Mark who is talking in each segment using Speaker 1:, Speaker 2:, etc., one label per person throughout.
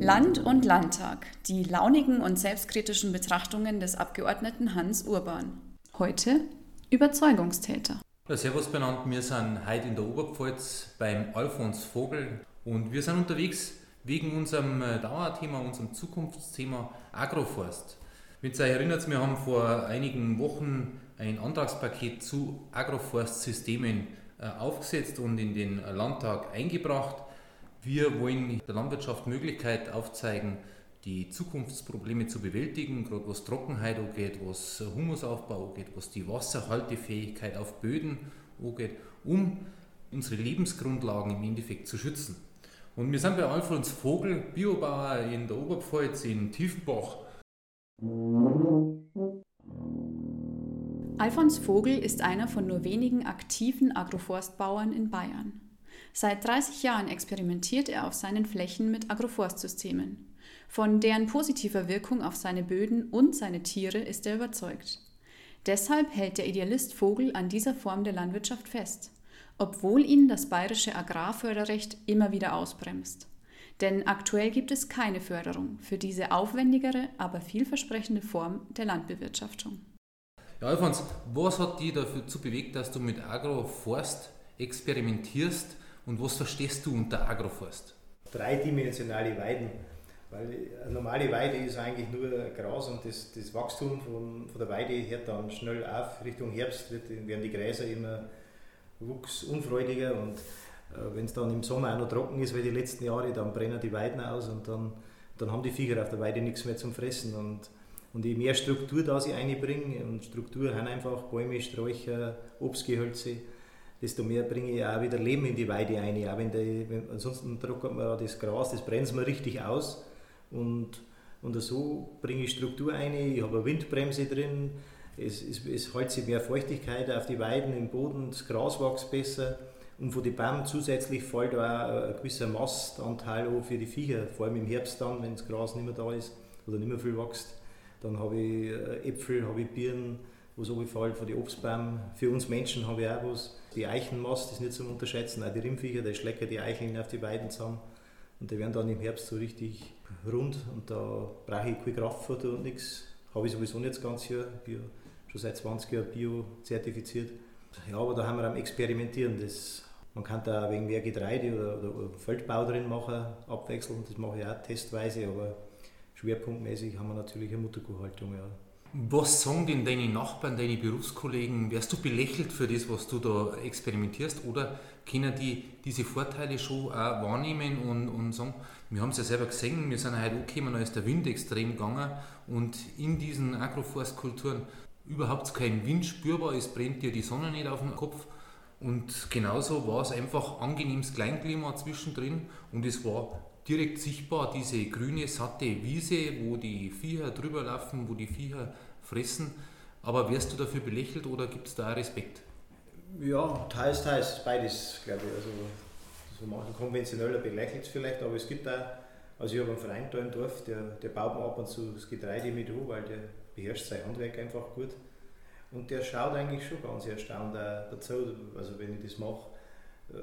Speaker 1: Land und Landtag, die launigen und selbstkritischen Betrachtungen des Abgeordneten Hans Urban. Heute Überzeugungstäter.
Speaker 2: Ja, servus benannt, wir sind heute in der Oberpfalz beim Alfons Vogel und wir sind unterwegs wegen unserem äh, Dauerthema, unserem Zukunftsthema Agroforst. Wenn ihr euch erinnert, wir haben vor einigen Wochen ein Antragspaket zu Agroforstsystemen äh, aufgesetzt und in den Landtag eingebracht. Wir wollen der Landwirtschaft Möglichkeit aufzeigen, die Zukunftsprobleme zu bewältigen, gerade was Trockenheit angeht, was Humusaufbau angeht, was die Wasserhaltefähigkeit auf Böden angeht, um unsere Lebensgrundlagen im Endeffekt zu schützen. Und wir sind bei Alfons Vogel, Biobauer in der Oberpfalz in Tiefenbach.
Speaker 1: Alfons Vogel ist einer von nur wenigen aktiven Agroforstbauern in Bayern. Seit 30 Jahren experimentiert er auf seinen Flächen mit Agroforstsystemen. Von deren positiver Wirkung auf seine Böden und seine Tiere ist er überzeugt. Deshalb hält der Idealist Vogel an dieser Form der Landwirtschaft fest, obwohl ihn das bayerische Agrarförderrecht immer wieder ausbremst. Denn aktuell gibt es keine Förderung für diese aufwendigere, aber vielversprechende Form der Landbewirtschaftung.
Speaker 2: Ja, Alfons, was hat dich dazu bewegt, dass du mit Agroforst experimentierst und was verstehst du unter Agroforst?
Speaker 3: Dreidimensionale Weiden weil eine normale Weide ist eigentlich nur Gras und das, das Wachstum von, von der Weide hört dann schnell auf. Richtung Herbst wird, werden die Gräser immer wuchsunfreudiger und äh, wenn es dann im Sommer auch noch trocken ist, wie die letzten Jahre, dann brennen die Weiden aus und dann, dann haben die Viecher auf der Weide nichts mehr zum Fressen. Und, und je mehr Struktur da sie einbringen, und Struktur haben einfach Bäume, Sträucher, Obstgehölze, desto mehr bringe ich auch wieder Leben in die Weide ein. Auch wenn, die, wenn ansonsten trocknet man das Gras, das brennt man richtig aus und, und so bringe ich Struktur ein. Ich habe eine Windbremse drin, es, es, es hält sich mehr Feuchtigkeit auf die Weiden im Boden, das Gras wächst besser und von den Bäumen zusätzlich fällt auch ein gewisser Mastanteil für die Viecher, vor allem im Herbst dann, wenn das Gras nicht mehr da ist oder nicht mehr viel wächst. Dann habe ich äh, Äpfel, habe ich Birnen, was runterfällt von den Obstbäumen. Für uns Menschen habe ich auch was. Die Eichenmast ist nicht zum Unterschätzen, auch die Rimpfviecher, die schlecken die Eicheln auf die Weiden zusammen. Und die werden dann im Herbst so richtig rund und da brauche ich keine Kraftfutter und nichts. Habe ich sowieso nicht das ganze Jahr. Bin schon seit 20 Jahren Bio zertifiziert. Ja, aber da haben wir am Experimentieren. Das, man kann da wegen mehr Getreide oder, oder, Feldbau drin machen, abwechselnd. Das mache ich auch testweise, aber schwerpunktmäßig haben wir natürlich eine Mutterkuhhaltung. Ja.
Speaker 2: Was sagen denn deine Nachbarn, deine Berufskollegen? Wärst du belächelt für das, was du da experimentierst? Oder können die diese Vorteile schon auch wahrnehmen und, und sagen, wir haben es ja selber gesehen, wir sind heute angekommen, da ist der Wind extrem gegangen und in diesen Agroforstkulturen überhaupt kein Wind spürbar, es brennt dir die Sonne nicht auf den Kopf. Und genauso war es einfach angenehmes Kleinklima zwischendrin und es war direkt sichtbar diese grüne, satte Wiese, wo die Viecher drüber laufen, wo die Viecher fressen. Aber wärst du dafür belächelt oder gibt es da auch Respekt?
Speaker 3: Ja, teils, teils, beides, glaube ich. Also, so manchen konventioneller belächelt es vielleicht, aber es gibt auch, also ich habe einen Verein da im Dorf, der, der baut mir ab und zu das Getreide mit an, weil der beherrscht sein Handwerk einfach gut. Und der schaut eigentlich schon ganz erstaunt dazu, also wenn ich das mache, äh,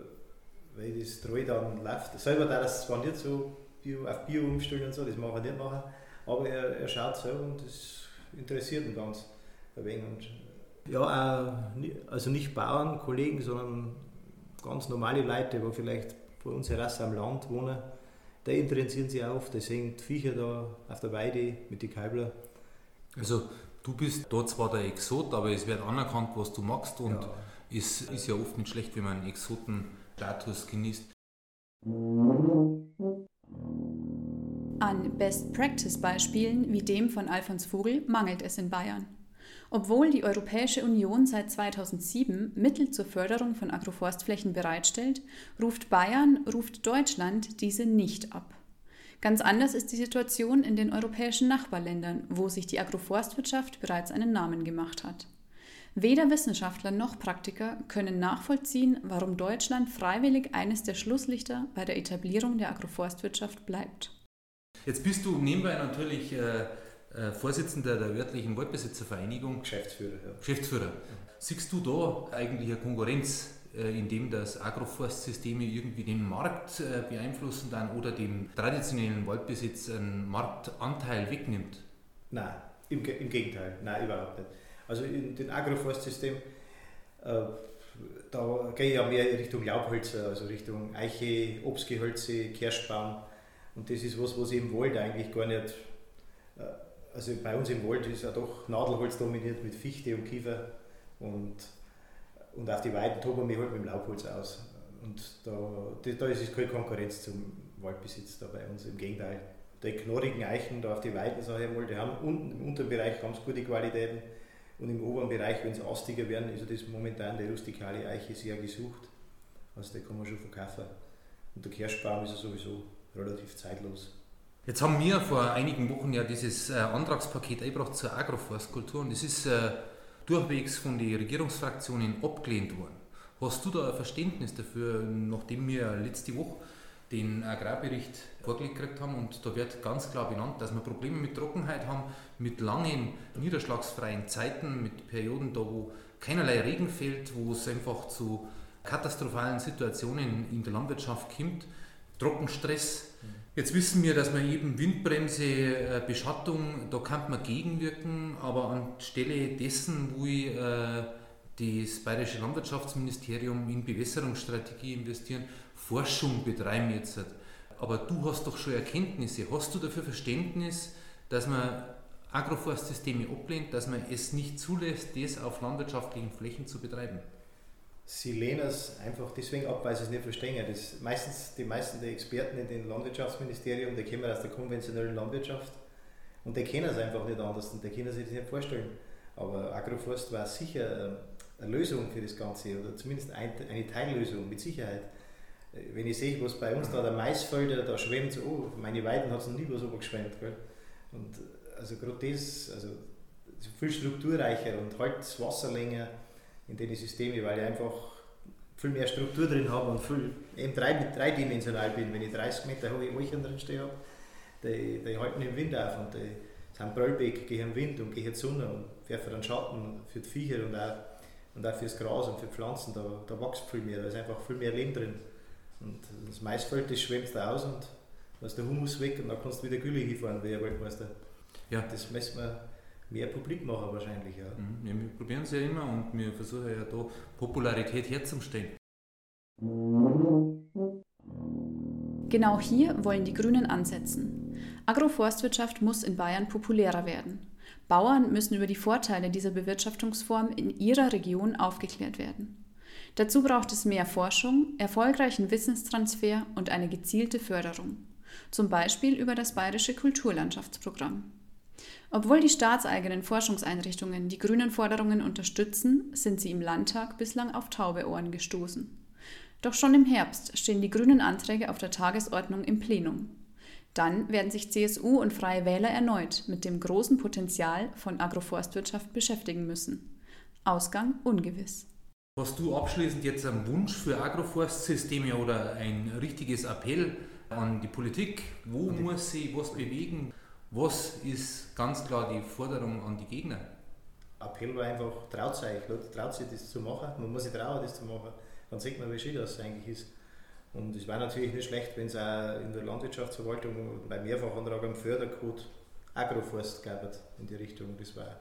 Speaker 3: weil das treu dann läuft. Selber da das zwar nicht so Bio, auf Bio umstellen und so, das mache ich nicht machen, aber er, er schaut so und das interessiert ihn ganz ein wenig. Und ja, auch, also nicht Bauern, Kollegen, sondern ganz normale Leute, die vielleicht bei uns heraus am Land wohnen, die interessieren sich auch. Die sehen die Viecher da auf der Weide mit den Kalbler.
Speaker 2: Also du bist dort zwar der Exot, aber es wird anerkannt, was du machst und ja. es ist ja oft nicht schlecht, wenn man einen Exotenstatus genießt.
Speaker 1: An Best-Practice-Beispielen wie dem von Alfons Vogel mangelt es in Bayern. Obwohl die Europäische Union seit 2007 Mittel zur Förderung von Agroforstflächen bereitstellt, ruft Bayern, ruft Deutschland diese nicht ab. Ganz anders ist die Situation in den europäischen Nachbarländern, wo sich die Agroforstwirtschaft bereits einen Namen gemacht hat. Weder Wissenschaftler noch Praktiker können nachvollziehen, warum Deutschland freiwillig eines der Schlusslichter bei der Etablierung der Agroforstwirtschaft bleibt.
Speaker 2: Jetzt bist du nebenbei natürlich äh, äh, Vorsitzender der örtlichen Waldbesitzervereinigung.
Speaker 3: Geschäftsführer. Ja.
Speaker 2: Geschäftsführer. Siehst du da eigentlich eine Konkurrenz, äh, indem das Agroforstsysteme irgendwie den Markt äh, beeinflussen dann oder dem traditionellen Waldbesitz einen Marktanteil wegnimmt?
Speaker 3: Nein, im, im Gegenteil, nein, überhaupt nicht. Also in dem Agroforstsystem, äh, da gehe ich ja mehr Richtung Laubhölzer, also Richtung Eiche, Obstgehölze, Kirschbaum. Und das ist was, was im Wald eigentlich gar nicht, äh, also bei uns im Wald ist ja doch Nadelholz dominiert mit Fichte und Kiefer und, und auf die Weiden toben wir halt mit dem Laubholz aus. Und da, da ist es keine Konkurrenz zum Waldbesitz da bei uns, im Gegenteil. Die knorrigen Eichen da auf die Weiden, sage ich mal, die haben unten, im unteren Bereich ganz gute Qualitäten und im oberen Bereich, wenn es astiger werden, ist das momentan die rustikale Eiche sehr gesucht. Also die kann man schon verkaufen. Und der Kirschbaum ist ja sowieso relativ zeitlos.
Speaker 2: Jetzt haben wir vor einigen Wochen ja dieses äh, Antragspaket eingebracht zur Agroforstkultur und es ist äh, durchwegs von den Regierungsfraktionen abgelehnt worden. Hast du da ein Verständnis dafür, nachdem wir letzte Woche den Agrarbericht vorgelegt gekriegt haben und da wird ganz klar benannt, dass wir Probleme mit Trockenheit haben, mit langen niederschlagsfreien Zeiten, mit Perioden da, wo keinerlei Regen fällt, wo es einfach zu katastrophalen Situationen in der Landwirtschaft kommt, Trockenstress. Jetzt wissen wir, dass man eben Windbremse, äh, Beschattung, da kann man gegenwirken, aber anstelle dessen, wo ich äh, das Bayerische Landwirtschaftsministerium in Bewässerungsstrategie investieren, Forschung betreiben jetzt. Aber du hast doch schon Erkenntnisse. Hast du dafür Verständnis, dass man Agroforstsysteme ablehnt, dass man es nicht zulässt, das auf landwirtschaftlichen Flächen zu betreiben?
Speaker 3: Sie lehnen es einfach deswegen ab, weil sie es nicht verstehen. Das meistens, die meisten der Experten in dem Landwirtschaftsministerium, die kommen aus der konventionellen Landwirtschaft und die kennen es einfach nicht anders und die können sich das nicht vorstellen. Aber Agroforst war sicher ähm, eine Lösung für das Ganze oder zumindest eine Teillösung mit Sicherheit. Äh, wenn ich sehe, was bei uns da der Maisfelder, da schwemmt so, oh, meine Weiden hat es noch nie so geschwemmt. Gell? Und äh, also gerade das, also viel strukturreicher und halt Wasserlänge in den Systemen, weil ich einfach viel mehr Struktur drin habe und viel eben drei, dreidimensional bin. Wenn ich 30 Meter hohe Eichen drin stehe, die, die halten im Wind auf und die sind Bröllbeck, gehen im Wind und in die Sonne und werfen einen Schatten für die Viecher und auch, und auch fürs Gras und für Pflanzen. Da, da wächst viel mehr, da ist einfach viel mehr Leben drin. Und das Maisfeld, das schwemmt da aus und da ist der Humus weg und dann kannst du wieder Gülle hinfahren, wie ein Waldmeister. Ja. Das müssen wir mehr publik machen wahrscheinlich. Ja.
Speaker 2: Mhm. ja wir probieren es ja immer und wir versuchen ja da Popularität herzustellen.
Speaker 1: Genau hier wollen die Grünen ansetzen. Agroforstwirtschaft muss in Bayern populärer werden. Bauern müssen über die Vorteile dieser Bewirtschaftungsform in ihrer Region aufgeklärt werden. Dazu braucht es mehr Forschung, erfolgreichen Wissenstransfer und eine gezielte Förderung, zum Beispiel über das Bayerische Kulturlandschaftsprogramm. Obwohl die staatseigenen Forschungseinrichtungen die grünen Forderungen unterstützen, sind sie im Landtag bislang auf taube Ohren gestoßen. Doch schon im Herbst stehen die grünen Anträge auf der Tagesordnung im Plenum. Dann werden sich CSU und Freie Wähler erneut mit dem großen Potenzial von Agroforstwirtschaft beschäftigen müssen. Ausgang ungewiss.
Speaker 2: Hast du abschließend jetzt einen Wunsch für Agroforstsysteme oder ein richtiges Appell an die Politik? Wo muss sie was bewegen? Was ist ganz klar die Forderung an die Gegner?
Speaker 3: Appell war einfach, traut euch, traut sich das zu machen. Man muss sich trauen, das zu machen. Dann sieht man, wie schön das eigentlich ist. Und es war natürlich nicht schlecht, wenn es auch in der Landwirtschaftsverwaltung bei Mehrfachantrag am Fördercode Agroforst gab in die Richtung. Das war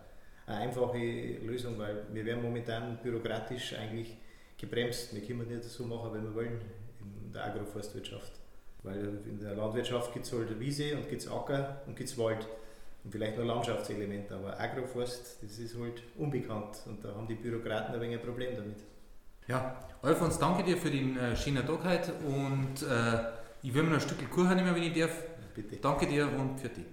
Speaker 3: eine einfache Lösung, weil wir werden momentan bürokratisch eigentlich gebremst. Wir können nicht so machen, wie wir wollen in der Agroforstwirtschaft. Weil in der Landwirtschaft gibt es halt Wiese und gibt es Acker und gibt es Wald und vielleicht noch Landschaftselemente, aber Agroforst, das ist halt unbekannt und da haben die Bürokraten ein wenig ein Problem damit.
Speaker 2: Ja, Alfons, danke dir für den äh, schönen Tag heute und äh, ich will mir noch ein Stück Kuchen nehmen, wenn ich darf. Bitte. Danke dir und für dich.